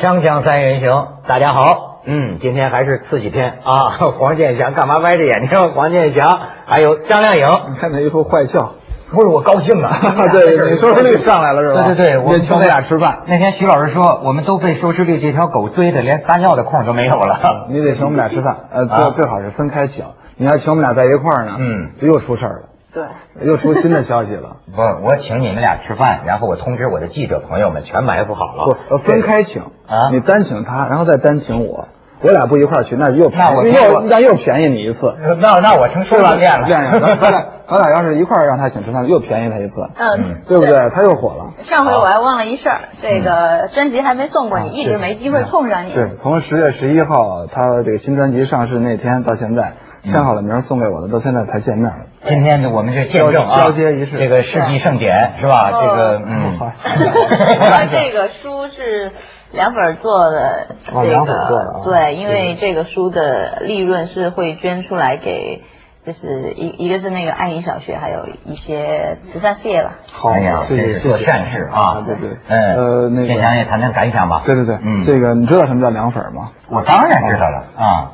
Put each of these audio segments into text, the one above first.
锵锵三人行，大家好，嗯，今天还是刺激片啊！黄健翔干嘛歪着眼睛？黄健翔还有张靓颖，你看他一副坏笑，不是我高兴啊！对，你收视率上来了是吧？对对对，我们请我俩吃饭。那天徐老师说，我们都被收视率这条狗追的，连撒尿的空都没有了。你得请我们俩吃饭，呃，最最好是分开请。你要请我们俩在一块儿呢，嗯，又出事儿了。对，又出新的消息了。不，我请你们俩吃饭，然后我通知我的记者朋友们全埋伏好了。不，分开请啊，你单请他，然后再单请我，我俩不一块儿去，那又那我又那又便宜你一次。那那我成双了恋了。这样，咱俩咱俩要是一块儿让他请吃饭，又便宜他一次。嗯，对不对？他又火了。上回我还忘了一事儿，这个专辑还没送过你，一直没机会碰上你。对，从十月十一号他这个新专辑上市那天到现在。签好了名送给我的，到现在才见面。今天呢，我们是见证啊，交接仪式，这个世纪盛典是吧？这个嗯，这个书是凉粉做的，这个对，因为这个书的利润是会捐出来给，就是一一个是那个爱民小学，还有一些慈善事业吧。好呀，这是做善事啊，对对，嗯，呃，那个，先也谈谈感想吧。对对对，嗯，这个你知道什么叫凉粉吗？我当然知道了啊。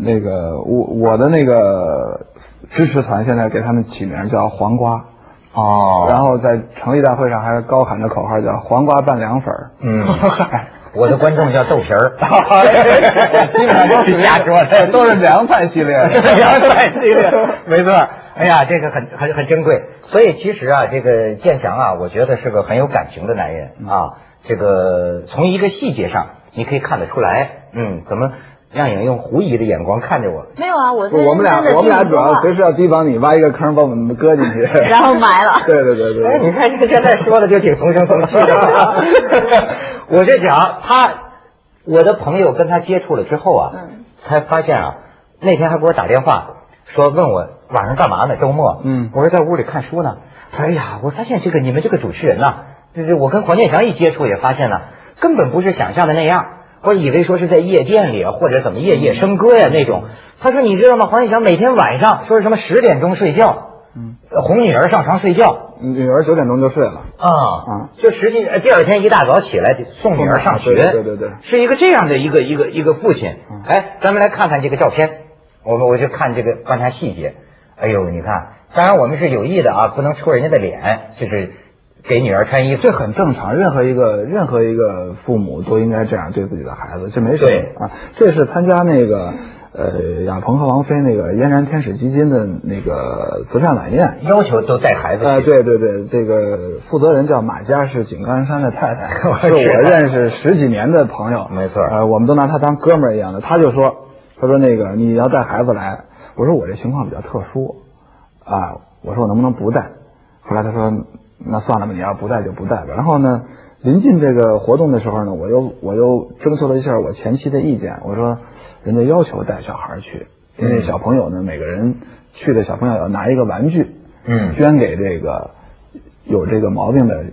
那个我我的那个支持团现在给他们起名叫黄瓜哦，然后在成立大会上还高喊的口号叫黄瓜拌凉粉嗯，我的观众叫豆皮儿，基本上都是瞎说，都是凉菜系列，凉菜系列，没错。哎呀，这个很很很珍贵。所以其实啊，这个建强啊，我觉得是个很有感情的男人啊。这个从一个细节上你可以看得出来，嗯，怎么？亮颖用狐疑的眼光看着我。没有啊，我我们俩我们俩主要随时要提防你挖一个坑把我们搁进去，然后埋了。对对对对。哎，你看现在说的就挺从声从气的。我就讲他，我的朋友跟他接触了之后啊，才发现啊，那天还给我打电话说问我晚上干嘛呢？周末。嗯。我说在屋里看书呢。他说哎呀，我发现这个你们这个主持人呐，这这我跟黄健翔一接触也发现了，根本不是想象的那样。我以为说是在夜店里啊或者怎么夜夜笙歌呀那种。他说你知道吗？黄健翔每天晚上说是什么十点钟睡觉，嗯，哄女儿上床睡觉，女儿九点钟就睡了啊啊，就实际第二天一大早起来送女儿上学，对对对，是一个这样的一个一个一个父亲。哎，咱们来看看这个照片，我们我就看这个观察细节。哎呦，你看，当然我们是有意的啊，不能戳人家的脸，就是。给女儿穿衣服，这很正常。任何一个任何一个父母都应该这样对自己的孩子，这没什么啊。这是参加那个呃亚鹏和王菲那个嫣然天使基金的那个慈善晚宴，要求都带孩子。啊，对对对，这个负责人叫马佳，是井冈山的太太，是我认识十几年的朋友。没错，呃，我们都拿他当哥们儿一样的。他就说，他说那个你要带孩子来，我说我这情况比较特殊啊，我说我能不能不带？后来他说。那算了吧，你要不带就不带吧。然后呢，临近这个活动的时候呢，我又我又征求了一下我前妻的意见。我说，人家要求带小孩去，因为小朋友呢，每个人去的小朋友要拿一个玩具，嗯，捐给这个有这个毛病的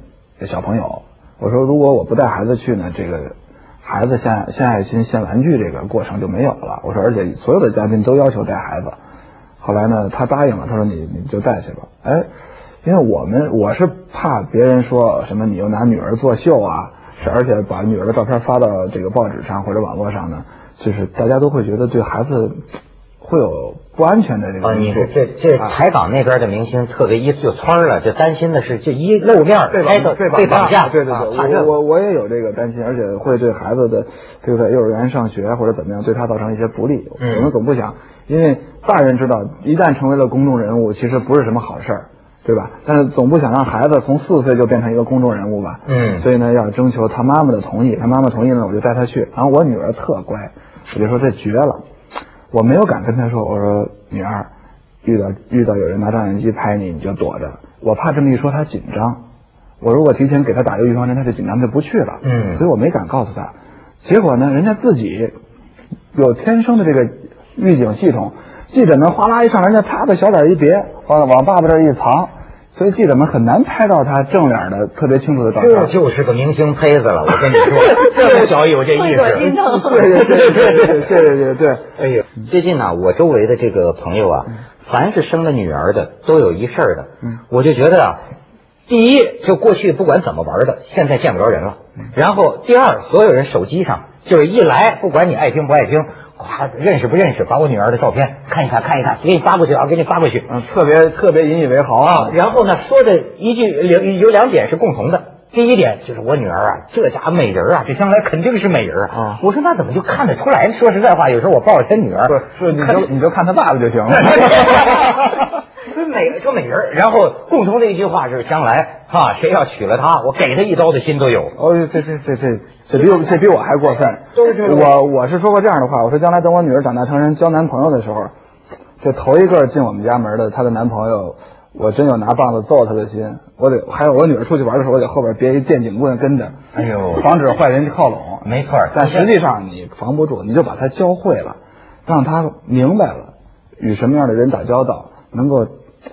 小朋友。我说，如果我不带孩子去呢，这个孩子献献爱心、献玩具这个过程就没有了。我说，而且所有的嘉宾都要求带孩子。后来呢，他答应了，他说你你就带去吧。哎。因为我们我是怕别人说什么你又拿女儿作秀啊，是而且把女儿的照片发到这个报纸上或者网络上呢，就是大家都会觉得对孩子会有不安全的这个。啊，你是这这台港那边的明星特别一就窜了，就担心的是这一露面开的被绑架，对对对，我我我也有这个担心，而且会对孩子的对在幼儿园上学或者怎么样对他造成一些不利。我们总不想，因为大人知道一旦成为了公众人物，其实不是什么好事儿。对吧？但是总不想让孩子从四岁就变成一个公众人物吧？嗯。所以呢，要征求他妈妈的同意。他妈妈同意呢，我就带他去。然后我女儿特乖，我就说这绝了。我没有敢跟他说，我说女儿，遇到遇到有人拿照相机拍你，你就躲着。我怕这么一说他紧张。我如果提前给他打一个预防针，他就紧张就不去了。嗯。所以我没敢告诉他。结果呢，人家自己有天生的这个预警系统。记者们哗啦一上，人家啪的小脸一别，往往爸爸这一藏，所以记者们很难拍到他正脸的特别清楚的照片。这就是个明星胚子了，我跟你说，这么小有这意思。对对对对对对对。哎呀，最近呢，我周围的这个朋友啊，凡是生了女儿的，都有一事儿的。嗯。我就觉得啊，第一，就过去不管怎么玩的，现在见不着人了。然后第二，所有人手机上就是一来，不管你爱听不爱听，咵认识不认识，把我女儿的照片看一看看一看，给你发过去啊，给你发过去。嗯，特别特别引以为豪啊。然后呢，说的一句有有两点是共同的。第一点就是我女儿啊，这家美人啊，这将来肯定是美人啊。我说那怎么就看得出来？说实在话，有时候我抱着她女儿，是你就你就看她爸爸就行了。说美说美人，然后共同的一句话是将来哈，谁要娶了她，我给她一刀的心都有。哦，这这这这这比我这比我还过分。我我是说过这样的话，我说将来等我女儿长大成人交男朋友的时候，这头一个进我们家门的她的男朋友。我真有拿棒子揍他的心，我得还有我女儿出去玩的时候，我得后边别一电警棍跟着，哎呦，防止坏人靠拢。没错，但实际上你防不住，你就把他教会了，让他明白了与什么样的人打交道，能够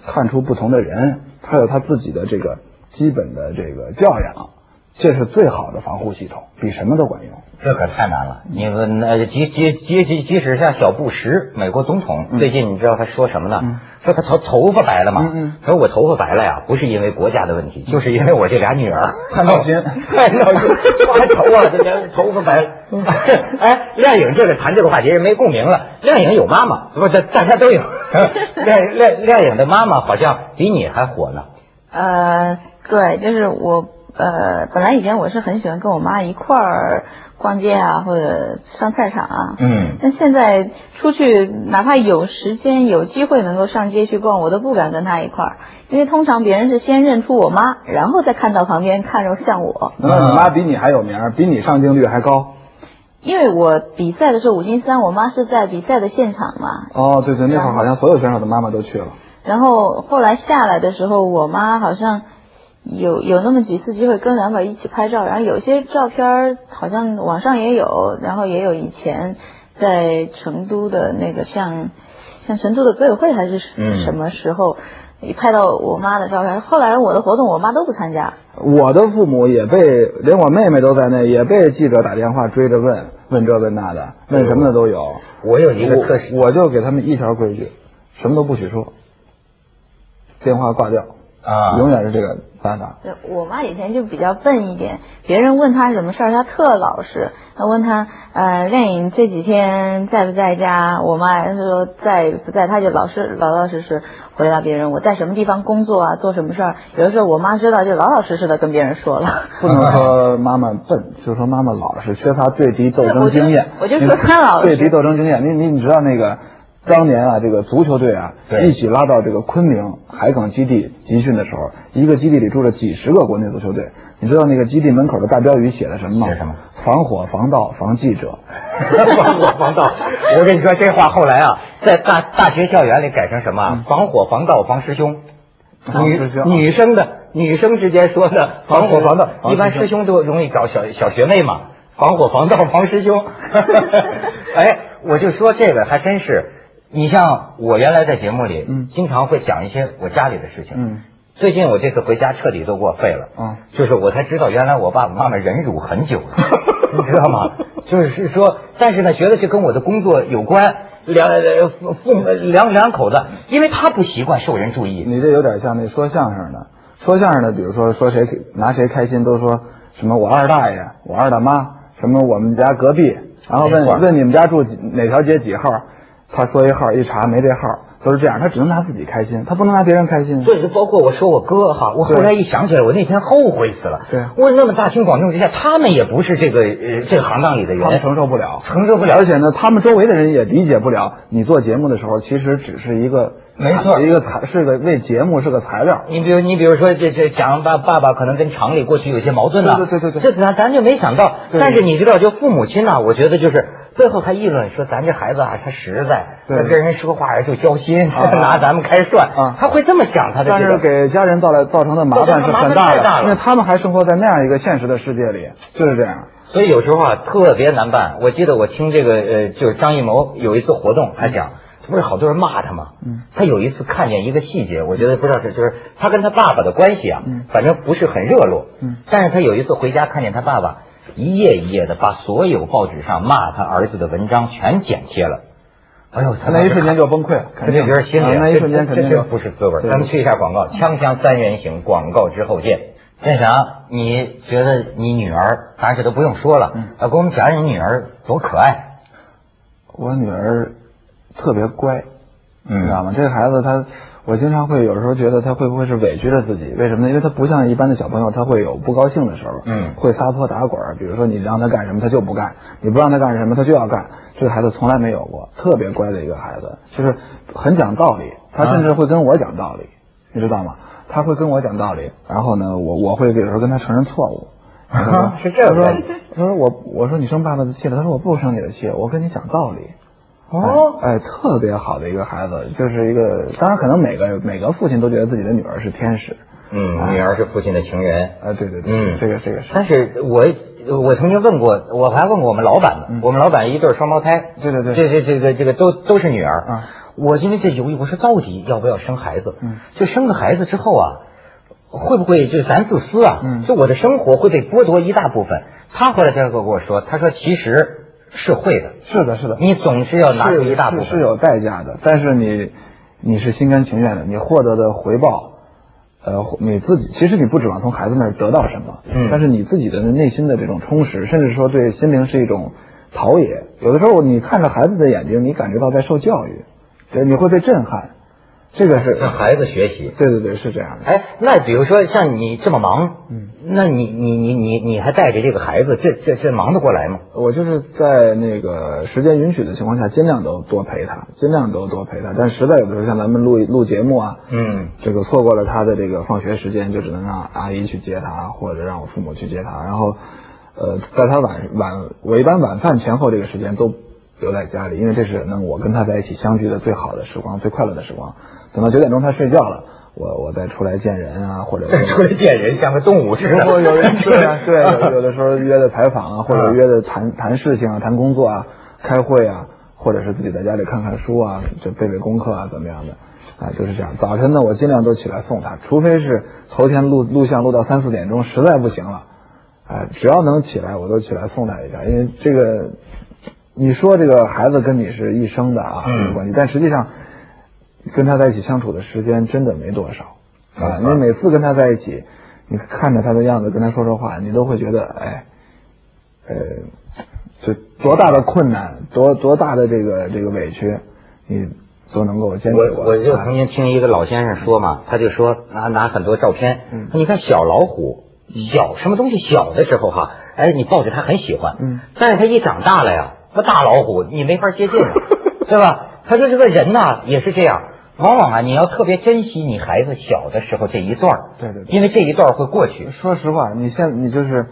看出不同的人，他有他自己的这个基本的这个教养，这是最好的防护系统，比什么都管用。这可太难了！你们那即即即即即使像小布什，美国总统，最近你知道他说什么呢？说他头头发白了嘛？他说我头发白了呀，不是因为国家的问题，就是因为我这俩女儿太闹心，太闹心，发愁啊！这连头发白了。哎，亮颖这个谈这个话题没共鸣了。亮颖有妈妈，不，大大家都有。亮亮亮颖的妈妈好像比你还火呢。呃，对，就是我呃，本来以前我是很喜欢跟我妈一块儿。逛街啊，或者上菜场啊，嗯，但现在出去，哪怕有时间、有机会能够上街去逛，我都不敢跟她一块儿，因为通常别人是先认出我妈，然后再看到旁边看着像我。那你妈比你还有名，比你上镜率还高。因为我比赛的时候五金三，我妈是在比赛的现场嘛。哦，对对，那会儿好像所有选手的妈妈都去了。然后后来下来的时候，我妈好像。有有那么几次机会跟两宝一起拍照，然后有些照片好像网上也有，然后也有以前在成都的那个像像成都的歌友会还是什么时候，一拍到我妈的照片。后来我的活动我妈都不参加。我的父母也被连我妹妹都在内，也被记者打电话追着问问这问那的，问什么的都有。我有一个特使，我就给他们一条规矩，什么都不许说，电话挂掉。啊，永远是这个办法。对我妈以前就比较笨一点，别人问她什么事儿，她特老实。她问她，呃，亮颖这几天在不在家？我妈说在不在，她就老是老老实实回答别人我在什么地方工作啊，做什么事儿。有的时候我妈知道，就老老实实的跟别人说了。不能说妈妈笨，就说妈妈老实，缺乏对敌斗争经验。我就说她老实。对敌斗争经验，你你你知道那个？当年啊，这个足球队啊，一起拉到这个昆明海港基地集训的时候，一个基地里住了几十个国内足球队。你知道那个基地门口的大标语写的什么吗？写什么？防火防盗防记者。防火防盗。我跟你说，这话后来啊，在大大学校园里改成什么？防火防盗防师兄。女女生的女生之间说的防火防盗，一般师兄都容易找小小学妹嘛。防火防盗防师兄。哎，我就说这个还真是。你像我原来在节目里，嗯，经常会讲一些我家里的事情，嗯，最近我这次回家彻底都给我废了，嗯，就是我才知道原来我爸爸妈妈忍辱很久了，你知道吗？就是说，但是呢，觉得这跟我的工作有关，两父父两两口子，因为他不习惯受人注意，你这有点像那说相声的，说相声的，比如说说谁拿谁开心，都说什么我二大爷，我二大妈，什么我们家隔壁，然后问问你们家住哪条街几号。他说一号一查没这号，都是这样。他只能拿自己开心，他不能拿别人开心。对，就包括我说我哥哈，我后来一想起来，我那天后悔死了。对，我那么大庭广众之下，他们也不是这个呃这个行当里的人，他们承受不了，承受不了。而且呢，他们周围的人也理解不了你做节目的时候，其实只是一个没错，一个材是个为节目是个材料。你比如你比如说这这讲爸爸爸可能跟厂里过去有些矛盾了，对对对对，这咱咱就没想到。但是你知道，就父母亲呢，我觉得就是。最后他议论说：“咱这孩子啊，他实在，他跟人说话就交心，拿咱们开涮。他会这么想，他的但是给家人造来造成的麻烦是很大的，因为他们还生活在那样一个现实的世界里，就是这样。所以有时候啊，特别难办。我记得我听这个呃，就是张艺谋有一次活动，他讲，不是好多人骂他吗？嗯，他有一次看见一个细节，我觉得不知道是就是他跟他爸爸的关系啊，反正不是很热络。嗯，但是他有一次回家看见他爸爸。一页一页的把所有报纸上骂他儿子的文章全剪贴了，哎呦，他那一瞬间就崩溃了，肯定觉得心里那一瞬间肯定这不是滋味。咱们去一下广告，锵锵三人行，广告之后见。建祥，你觉得你女儿，当然这都不用说了，呃，给我们讲讲你女儿多可爱。我女儿特别乖，你知道吗？这个孩子她。我经常会有时候觉得他会不会是委屈了自己？为什么呢？因为他不像一般的小朋友，他会有不高兴的时候，嗯，会撒泼打滚。比如说你让他干什么，他就不干；你不让他干什么，他就要干。这个孩子从来没有过，特别乖的一个孩子，就是很讲道理。他甚至会跟我讲道理，你知道吗？他会跟我讲道理，然后呢，我我会有时候跟他承认错误。是这样。他说：“他说我我说你生爸爸的气了。”他说：“我不生你的气，我跟你讲道理。”哦，哎，特别好的一个孩子，就是一个，当然可能每个每个父亲都觉得自己的女儿是天使，嗯，女儿是父亲的情人，啊，对对对，嗯，这个这个是。但是我我曾经问过，我还问过我们老板呢，我们老板一对双胞胎，对对对，这这这个这个都都是女儿啊。我因为这犹豫，我说到底要不要生孩子？嗯，就生个孩子之后啊，会不会就咱自私啊？嗯，就我的生活会被剥夺一大部分。他后来这个跟我说，他说其实。是会的，是的，是的，你总是要拿出一大部分，是有代价的，但是你你是心甘情愿的，你获得的回报，呃，你自己其实你不指望从孩子那儿得到什么，嗯，但是你自己的内心的这种充实，甚至说对心灵是一种陶冶。有的时候你看着孩子的眼睛，你感觉到在受教育，对，你会被震撼。这个是让孩子学习，对对对，是这样的。哎，那比如说像你这么忙，嗯，那你你你你你还带着这个孩子，这这这忙得过来吗？我就是在那个时间允许的情况下，尽量都多陪他，尽量都多陪他。但实在有的时候，像咱们录录节目啊，嗯，这个错过了他的这个放学时间，就只能让阿姨去接他，或者让我父母去接他。然后，呃，在他晚晚，我一般晚饭前后这个时间都留在家里，因为这是能我跟他在一起相聚的最好的时光，最快乐的时光。等到九点钟他睡觉了，我我再出来见人啊，或者出来见人像个动物似的。如果有人 对啊，对，有的时候约的采访啊，或者约的谈谈事情啊，谈工作啊，开会啊，或者是自己在家里看看书啊，就背背功课啊，怎么样的啊，就是这样。早晨呢，我尽量都起来送他，除非是头天录录像录到三四点钟，实在不行了，哎，只要能起来，我都起来送他一下。因为这个，你说这个孩子跟你是一生的啊，嗯，关系，但实际上。跟他在一起相处的时间真的没多少啊！你每次跟他在一起，你看着他的样子跟他说说话，你都会觉得哎，呃，这多大的困难，多多大的这个这个委屈，你都能够坚持过。我我就曾经听一个老先生说嘛，他就说拿拿很多照片，你看小老虎小什么东西小的时候哈，哎，你抱着它很喜欢，嗯，但是它一长大了呀，那大老虎你没法接近，对吧？他说这个人呐也是这样。往往啊，你要特别珍惜你孩子小的时候这一段对对，因为这一段会过去。说实话，你现你就是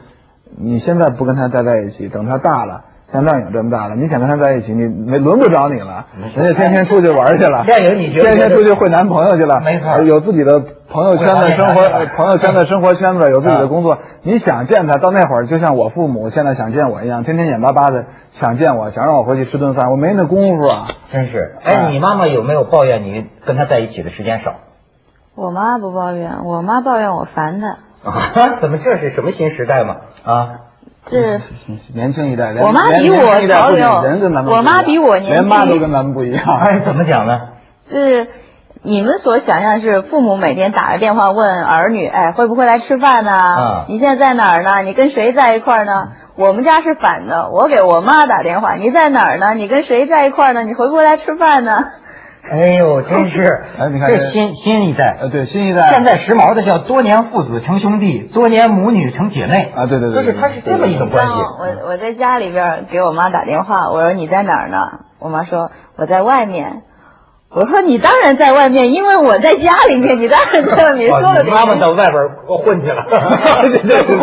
你现在不跟他待在一起，等他大了。像亮颖这么大了，你想跟他在一起，你没轮不着你了。人家天天出去玩去了，亮颖你天天出去会男朋友去了，没错，有自己的朋友圈的生活，朋友圈的生活圈子，有自己的工作。你想见他，到那会儿就像我父母现在想见我一样，天天眼巴巴的想见我，想让我回去吃顿饭，我没那功夫啊。真是，哎，你妈妈有没有抱怨你跟他在一起的时间少？我妈不抱怨，我妈抱怨我烦她。啊？怎么这是什么新时代嘛？啊？是年轻一代，我妈比我潮流，人跟咱们我妈比我年轻，连妈都跟咱们不一样。哎，怎么讲呢？是你们所想象是父母每天打着电话问儿女，哎，会不会来吃饭呢？啊，你现在在哪儿呢？你跟谁在一块儿呢？我们家是反的，我给我妈打电话，你在哪儿呢？你跟谁在一块儿呢？你回不回来吃饭呢？哎呦，真是！哎，你看这新新一代，呃，对，新一代。现在时髦的叫多年父子成兄弟，多年母女成姐妹啊！对对对，就是他是这么一种关系。我我在家里边给我妈打电话，我说你在哪儿呢？我妈说我在外面。我说你当然在外面，因为我在家里面，你当然在外面。说了，妈妈到外边混去了。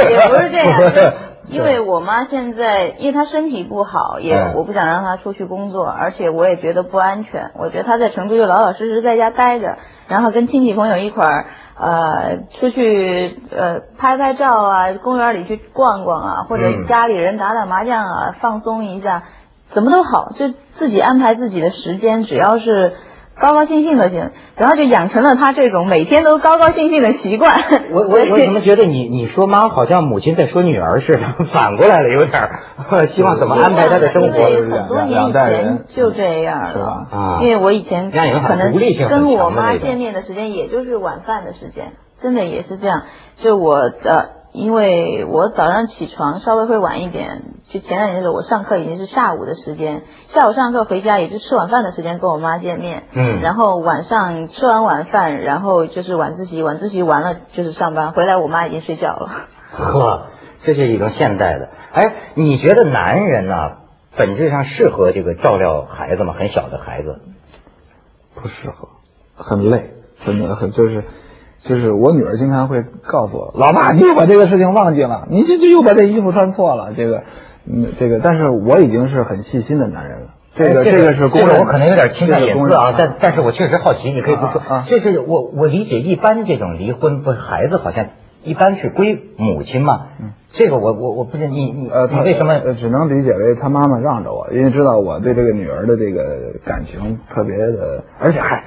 也不是这样。因为我妈现在，因为她身体不好，也我不想让她出去工作，而且我也觉得不安全。我觉得她在成都就老老实实在家待着，然后跟亲戚朋友一块儿，呃，出去呃拍拍照啊，公园里去逛逛啊，或者家里人打打麻将啊，放松一下，怎么都好，就自己安排自己的时间，只要是高高兴兴的行，然后就养成了他这种每天都高高兴兴的习惯。我我我怎么觉得你你说妈好像母亲在说女儿似的，反过来了有点希望怎么安排她的生活？很多年以前就这样了啊，因为我以前可能跟我妈见面的时间也就是晚饭的时间，真的也是这样。就我呃。因为我早上起床稍微会晚一点，就前两年的时候，我上课已经是下午的时间，下午上课回家也是吃晚饭的时间跟我妈见面，嗯，然后晚上吃完晚饭，然后就是晚自习，晚自习完了就是上班，回来我妈已经睡觉了。呵，这是一种现代的。哎，你觉得男人呢，本质上适合这个照料孩子吗？很小的孩子，不适合，很累，真的很就是。就是我女儿经常会告诉我，老爸，你又把这个事情忘记了，你这这又把这衣服穿错了，这个，嗯，这个，但是我已经是很细心的男人了。这个，这个是这个我可能有点侵犯隐私啊，但但是我确实好奇，你可以不说。这是我我理解，一般这种离婚不孩子好像一般是归母亲嘛。嗯。这个我我我不是你你呃，他为什么只能理解为他妈妈让着我，因为知道我对这个女儿的这个感情特别的，而且还。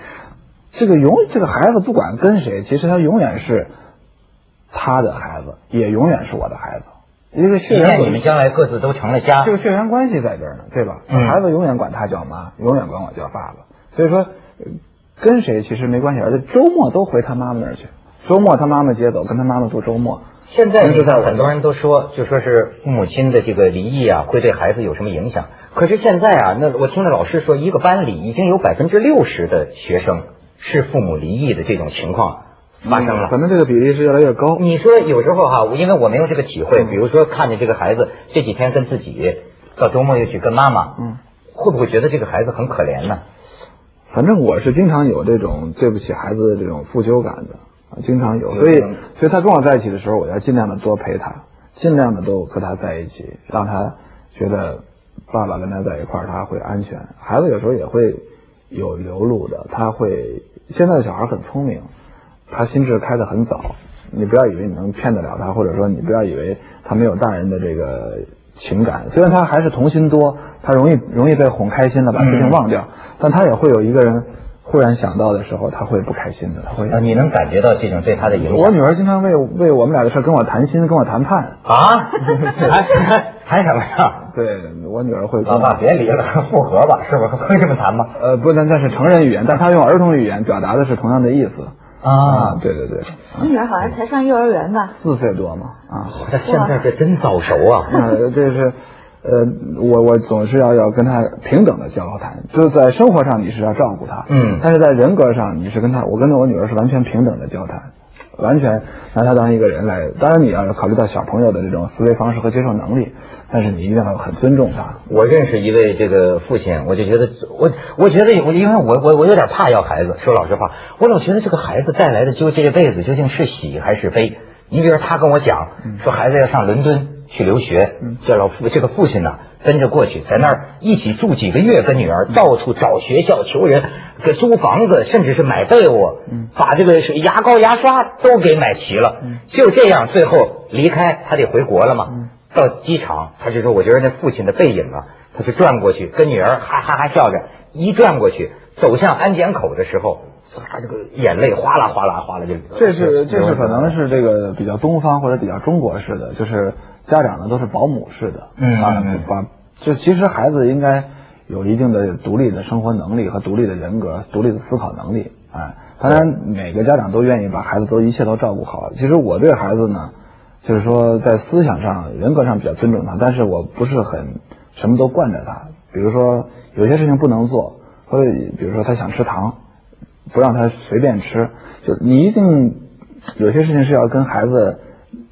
这个永这个孩子不管跟谁，其实他永远是他的孩子，也永远是我的孩子。一个血缘，你们将来各自都成了家，这个血缘关系在这儿呢，对吧？孩子永远管他叫妈，永远管我叫爸爸。所以说，跟谁其实没关系，而且周末都回他妈妈那儿去。周末他妈妈接走，跟他妈妈度周末。现在就在很多人都说，就说是父母亲的这个离异啊，会对孩子有什么影响？可是现在啊，那我听着老师说，一个班里已经有百分之六十的学生。是父母离异的这种情况发生了，反正这个比例是越来越高。你说有时候哈，因为我没有这个体会，比如说看见这个孩子这几天跟自己，到周末又去跟妈妈，嗯，会不会觉得这个孩子很可怜呢？反正我是经常有这种对不起孩子的这种负疚感的，经常有。所以，所以他跟我在一起的时候，我要尽量的多陪他，尽量的都和他在一起，让他觉得爸爸跟他在一块儿他会安全。孩子有时候也会有流露的，他会。现在的小孩很聪明，他心智开得很早。你不要以为你能骗得了他，或者说你不要以为他没有大人的这个情感。虽然他还是童心多，他容易容易被哄开心的把事情忘掉，但他也会有一个人忽然想到的时候，他会不开心的。他会啊，你能感觉到这种对他的影响？我女儿经常为为我们俩的事跟我谈心，跟我谈判啊，谈 谈什么呀？对我女儿会老爸别离了，复合吧，是不是 会这么谈吗？呃，不能，那是成人语言，但她用儿童语言表达的是同样的意思啊。对对对，你女儿好像才上幼儿园吧？四岁多嘛啊，这现在这真早熟啊！啊，这是呃，我我总是要要跟他平等的交谈，就是在生活上你是要照顾他，嗯，但是在人格上你是跟他，我跟我女儿是完全平等的交谈。完全拿他当一个人来，当然你要考虑到小朋友的这种思维方式和接受能力，但是你一定要很尊重他。我认识一位这个父亲，我就觉得我我觉得我因为我我我有点怕要孩子，说老实话，我老觉得这个孩子带来的就这一辈子究竟是喜还是悲？你比如他跟我讲说孩子要上伦敦去留学，这老父这个父亲呢跟着过去，在那儿一起住几个月，跟女儿到处找学校求人。给租房子，甚至是买被窝，把这个牙膏、牙刷都给买齐了。就这样，最后离开，他得回国了嘛。到机场，他就说：“我觉得那父亲的背影啊，他就转过去，跟女儿哈哈哈笑着，一转过去，走向安检口的时候，他这个眼泪哗啦哗啦哗啦就。这是这是可能是这个比较东方或者比较中国式的，就是家长呢都是保姆式的，嗯啊，把就其实孩子应该。有一定的独立的生活能力和独立的人格、独立的思考能力，哎，当然每个家长都愿意把孩子都一切都照顾好。其实我对孩子呢，就是说在思想上、人格上比较尊重他，但是我不是很什么都惯着他。比如说有些事情不能做，或者比如说他想吃糖，不让他随便吃，就你一定有些事情是要跟孩子。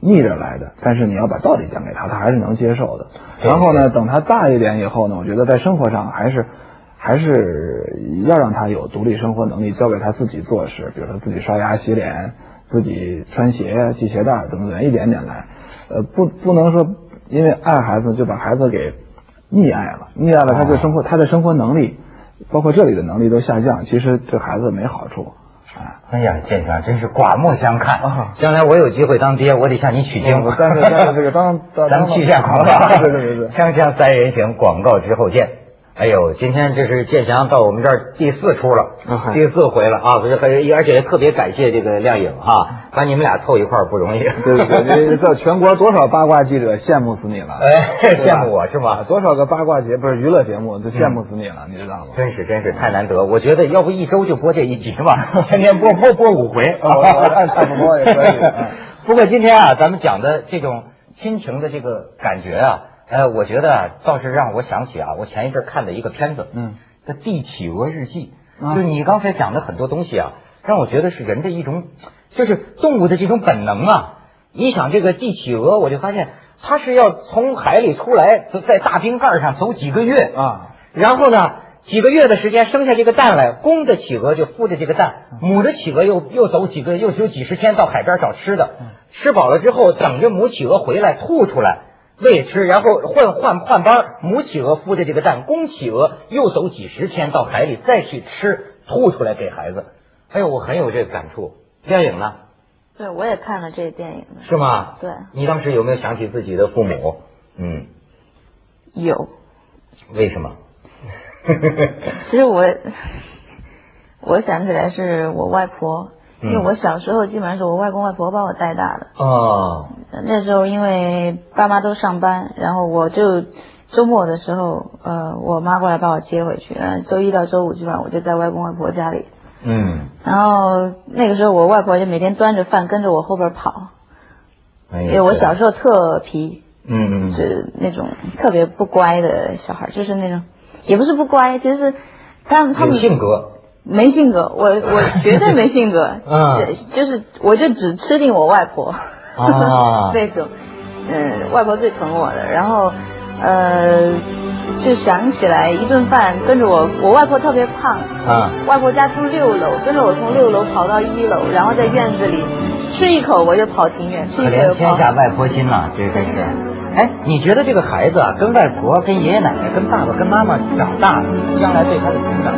逆着来的，但是你要把道理讲给他，他还是能接受的。然后呢，等他大一点以后呢，我觉得在生活上还是还是要让他有独立生活能力，交给他自己做事，比如说自己刷牙、洗脸、自己穿鞋、系鞋带等等，一点点来。呃，不不能说因为爱孩子就把孩子给溺爱了，溺爱了他就生活，他的生活能力，包括这里的能力都下降，其实对孩子没好处。哎呀，建强真是刮目相看。将来我有机会当爹，我得向你取经。但是但是这个当 咱们去一下广告。对对对对。锵锵三人行，广告之后见。哎呦，今天这是建祥到我们这儿第四出了，第四回了啊！不是，而且特别感谢这个亮颖哈，把你们俩凑一块儿不容易。对对对，在全国多少八卦记者羡慕死你了？哎，羡慕我是吗？多少个八卦节不是娱乐节目都羡慕死你了，你知道吗？真是真是太难得，我觉得要不一周就播这一集吧，天天播播播五回，差不多也可以。不过今天啊，咱们讲的这种亲情的这个感觉啊。呃，我觉得倒是让我想起啊，我前一阵看的一个片子，嗯，叫《帝企鹅日记》，就你刚才讲的很多东西啊，让我觉得是人的一种，就是动物的这种本能啊。你想这个帝企鹅，我就发现它是要从海里出来，在大冰盖上走几个月啊，然后呢，几个月的时间生下这个蛋来，公的企鹅就孵着这个蛋，母的企鹅又又走几个，又有几十天到海边找吃的，吃饱了之后等着母企鹅回来吐出来。喂吃，然后换换换班，母企鹅孵的这个蛋，公企鹅又走几十天到海里再去吃，吐出来给孩子。哎呦，我很有这个感触。电影呢？对，我也看了这个电影。是吗？对。你当时有没有想起自己的父母？嗯。有。为什么？其实我，我想起来是我外婆。因为我小时候基本上是我外公外婆把我带大的哦，那时候因为爸妈都上班，然后我就周末的时候，呃，我妈过来把我接回去，嗯，周一到周五基本上我就在外公外婆家里，嗯，然后那个时候我外婆就每天端着饭跟着我后边跑，因为我小时候特皮，嗯嗯，是那种特别不乖的小孩，就是那种也不是不乖，就是他们他们性格。没性格，我我 绝对没性格，嗯，就是我就只吃定我外婆，啊，那种，嗯，外婆最疼我的，然后，呃，就想起来一顿饭跟着我，我外婆特别胖，啊，外婆家住六楼，跟着我从六楼跑到一楼，然后在院子里吃一口我就跑挺远，可怜天下外婆心呐，这真是，哎，你觉得这个孩子啊，跟外婆、跟爷爷奶奶、跟爸爸、跟妈妈长大，将来对他的成长？